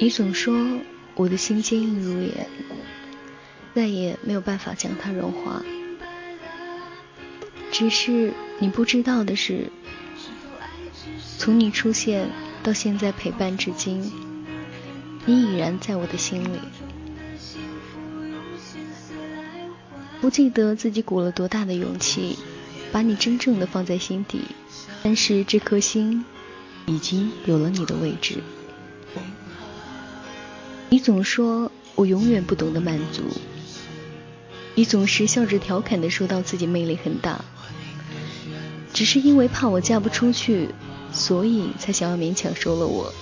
你总说我的心坚硬如岩，再也没有办法将它融化。只是你不知道的是，从你出现到现在陪伴至今，你已然在我的心里。不记得自己鼓了多大的勇气，把你真正的放在心底，但是这颗心已经有了你的位置。你总说我永远不懂得满足，你总是笑着调侃的说到自己魅力很大，只是因为怕我嫁不出去，所以才想要勉强收了我。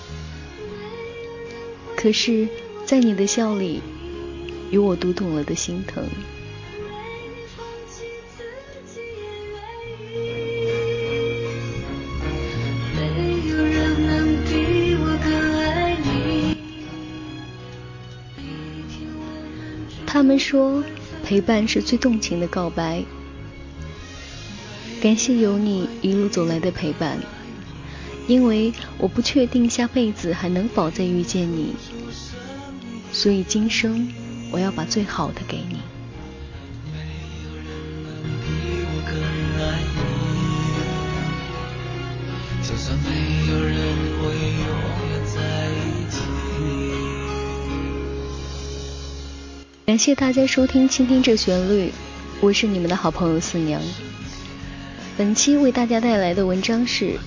可是，在你的笑里，有我读懂了的心疼。他们说，陪伴是最动情的告白。感谢有你一路走来的陪伴，因为我不确定下辈子还能否再遇见你，所以今生我要把最好的给你。就算没感谢大家收听《倾听这旋律》，我是你们的好朋友四娘。本期为大家带来的文章是：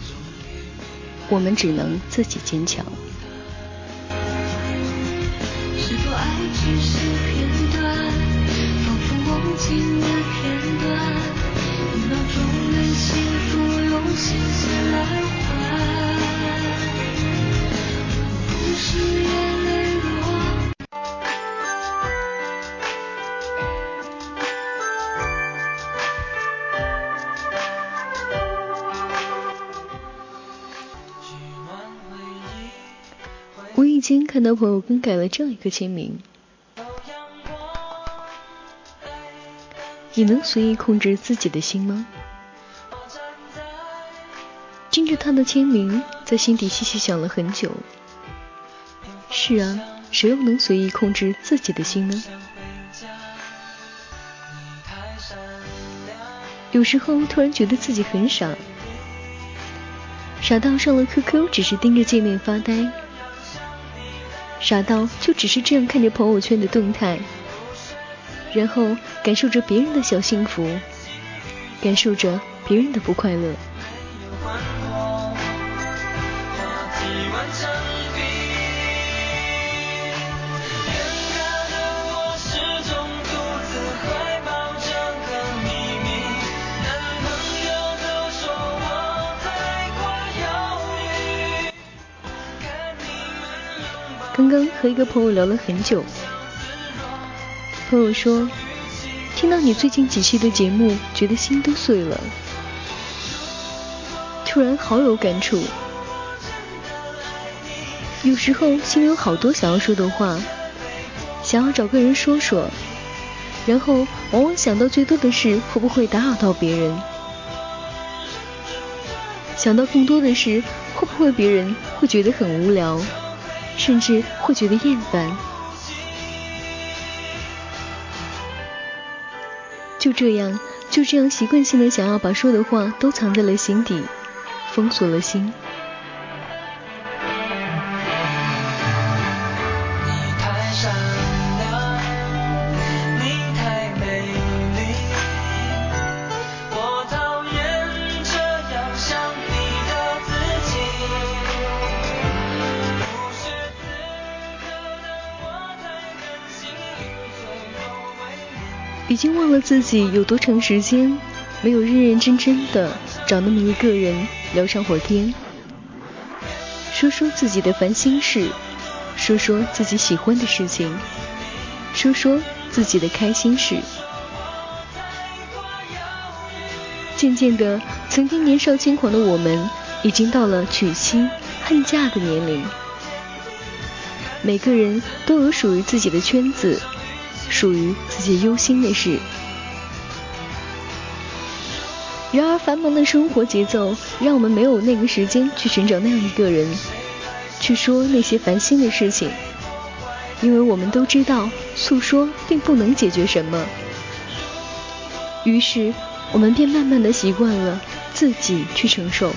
我们只能自己坚强。是否爱只是片段，仿佛忘记了片段，一秒钟的幸福用心血来无意间看到朋友更改了这样一个签名：你能随意控制自己的心吗？盯着他的签名，在心底细细想了很久。是啊，谁又能随意控制自己的心呢？有时候突然觉得自己很傻，傻到上了 QQ 只是盯着界面发呆。傻到就只是这样看着朋友圈的动态，然后感受着别人的小幸福，感受着别人的不快乐。刚刚和一个朋友聊了很久，朋友说，听到你最近几期的节目，觉得心都碎了，突然好有感触。有时候心里有好多想要说的话，想要找个人说说，然后往往想到最多的是会不会打扰到别人，想到更多的是会不会别人会觉得很无聊。甚至会觉得厌烦。就这样，就这样习惯性的想要把说的话都藏在了心底，封锁了心。已经忘了自己有多长时间没有认认真真的找那么一个人聊上会儿天，说说自己的烦心事，说说自己喜欢的事情，说说自己的开心事。渐渐的，曾经年少轻狂的我们，已经到了娶妻恨嫁的年龄。每个人都有属于自己的圈子。属于自己忧心的事。然而，繁忙的生活节奏让我们没有那个时间去寻找那样一个人。去说那些烦心的事情，因为我们都知道诉说并不能解决什么。于是，我们便慢慢的习惯了自己去承受。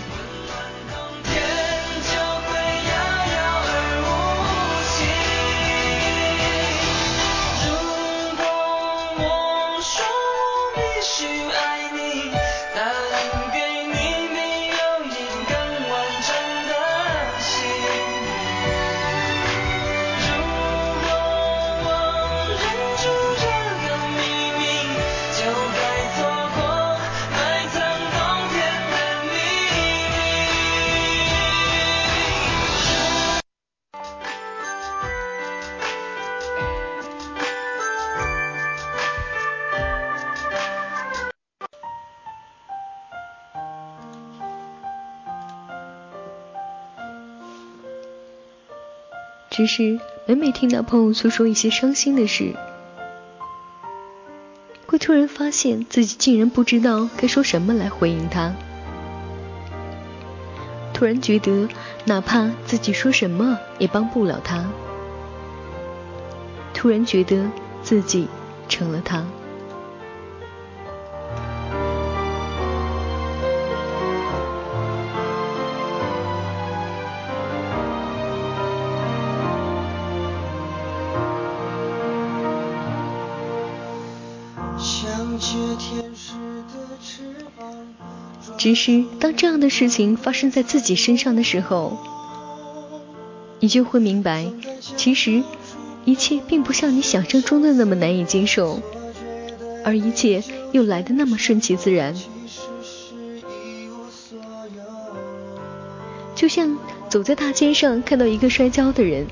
只是每每听到朋友诉说一些伤心的事，会突然发现自己竟然不知道该说什么来回应他。突然觉得，哪怕自己说什么也帮不了他。突然觉得自己成了他。只是当这样的事情发生在自己身上的时候，你就会明白，其实一切并不像你想象中的那么难以接受，而一切又来的那么顺其自然。就像走在大街上看到一个摔跤的人，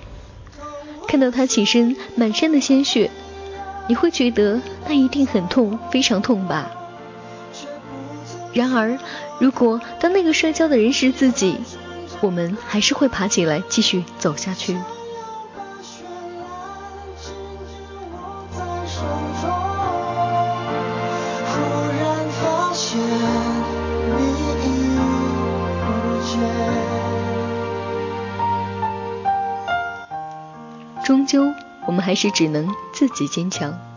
看到他起身满身的鲜血，你会觉得那一定很痛，非常痛吧？然而，如果当那个摔跤的人是自己，我们还是会爬起来继续走下去。终究，我们还是只能自己坚强。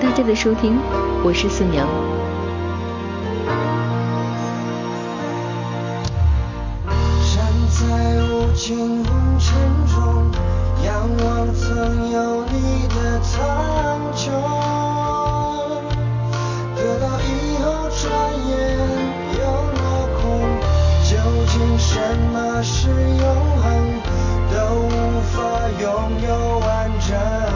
大家的收听我是思明站在无尽红尘中仰望曾有你的苍穹得到以后转眼又落空究竟什么是永恒都无法拥有完整。